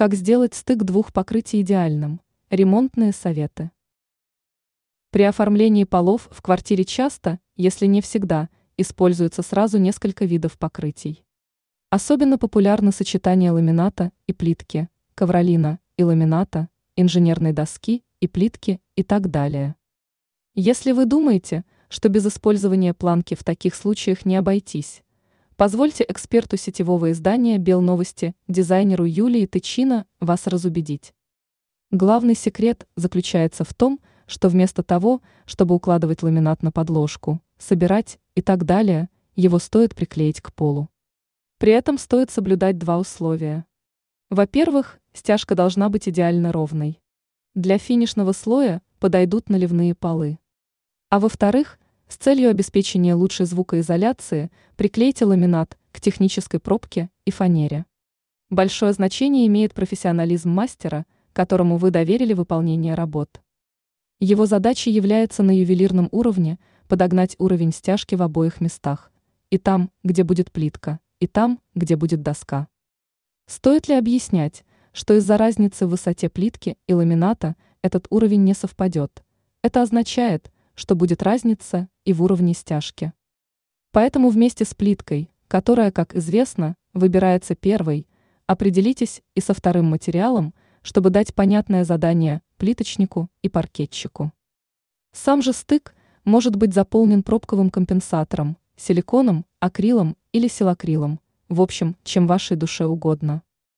Как сделать стык двух покрытий идеальным? Ремонтные советы. При оформлении полов в квартире часто, если не всегда, используется сразу несколько видов покрытий. Особенно популярно сочетание ламината и плитки, ковролина и ламината, инженерной доски и плитки и так далее. Если вы думаете, что без использования планки в таких случаях не обойтись, позвольте эксперту сетевого издания «Белновости» дизайнеру Юлии Тычина вас разубедить. Главный секрет заключается в том, что вместо того, чтобы укладывать ламинат на подложку, собирать и так далее, его стоит приклеить к полу. При этом стоит соблюдать два условия. Во-первых, стяжка должна быть идеально ровной. Для финишного слоя подойдут наливные полы. А во-вторых, с целью обеспечения лучшей звукоизоляции приклейте ламинат к технической пробке и фанере. Большое значение имеет профессионализм мастера, которому вы доверили выполнение работ. Его задачей является на ювелирном уровне подогнать уровень стяжки в обоих местах, и там, где будет плитка, и там, где будет доска. Стоит ли объяснять, что из-за разницы в высоте плитки и ламината этот уровень не совпадет? Это означает, что будет разница и в уровне стяжки. Поэтому вместе с плиткой, которая, как известно, выбирается первой, определитесь и со вторым материалом, чтобы дать понятное задание плиточнику и паркетчику. Сам же стык может быть заполнен пробковым компенсатором, силиконом, акрилом или силакрилом, в общем, чем вашей душе угодно.